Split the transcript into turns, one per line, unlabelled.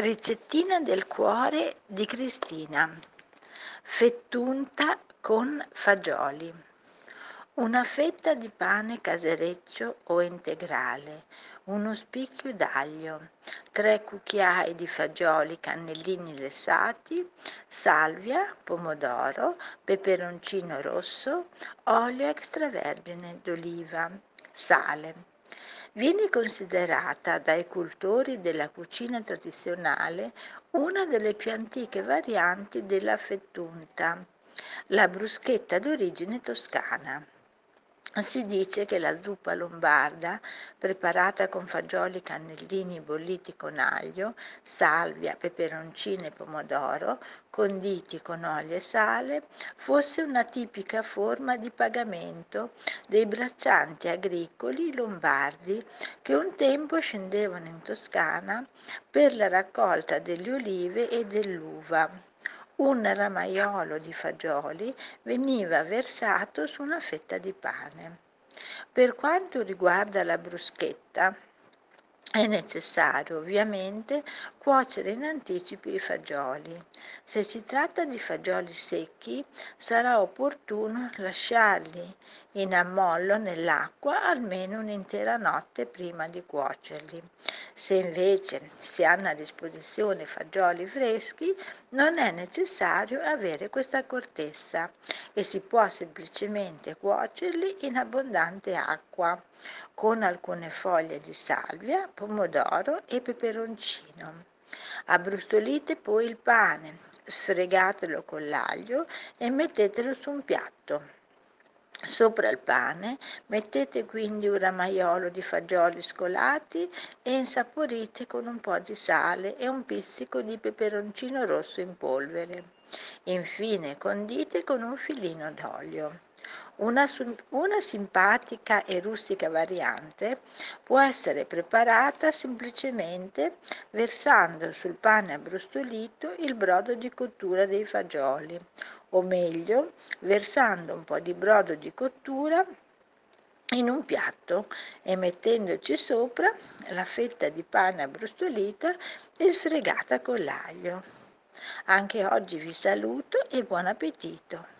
Ricettina del cuore di Cristina. Fettunta con fagioli. Una fetta di pane casereccio o integrale, uno spicchio d'aglio, tre cucchiai di fagioli cannellini lessati, salvia, pomodoro, peperoncino rosso, olio extravergine d'oliva, sale. Viene considerata dai cultori della cucina tradizionale una delle più antiche varianti della fettunta, la bruschetta d'origine toscana. Si dice che la zuppa lombarda, preparata con fagioli cannellini bolliti con aglio, salvia, peperoncino e pomodoro, conditi con olio e sale, fosse una tipica forma di pagamento dei braccianti agricoli lombardi che un tempo scendevano in Toscana per la raccolta delle olive e dell'uva un ramaiolo di fagioli veniva versato su una fetta di pane. Per quanto riguarda la bruschetta, è necessario ovviamente cuocere in anticipo i fagioli. Se si tratta di fagioli secchi sarà opportuno lasciarli in ammollo nell'acqua almeno un'intera notte prima di cuocerli. Se invece si hanno a disposizione fagioli freschi non è necessario avere questa accortezza e si può semplicemente cuocerli in abbondante acqua con alcune foglie di salvia, pomodoro e peperoncino. Abbrustolite poi il pane, sfregatelo con l'aglio e mettetelo su un piatto. Sopra il pane mettete quindi un ramaiolo di fagioli scolati e insaporite con un po' di sale e un pizzico di peperoncino rosso in polvere. Infine condite con un filino d'olio. Una, una, simpatica e rustica variante può essere preparata semplicemente versando sul pane abbrustolito il brodo di cottura dei fagioli, o meglio, versando un po' di brodo di cottura in un piatto e mettendoci sopra la fetta di pane abbrustolita e sfregata con l'aglio. Anche oggi vi saluto e buon appetito!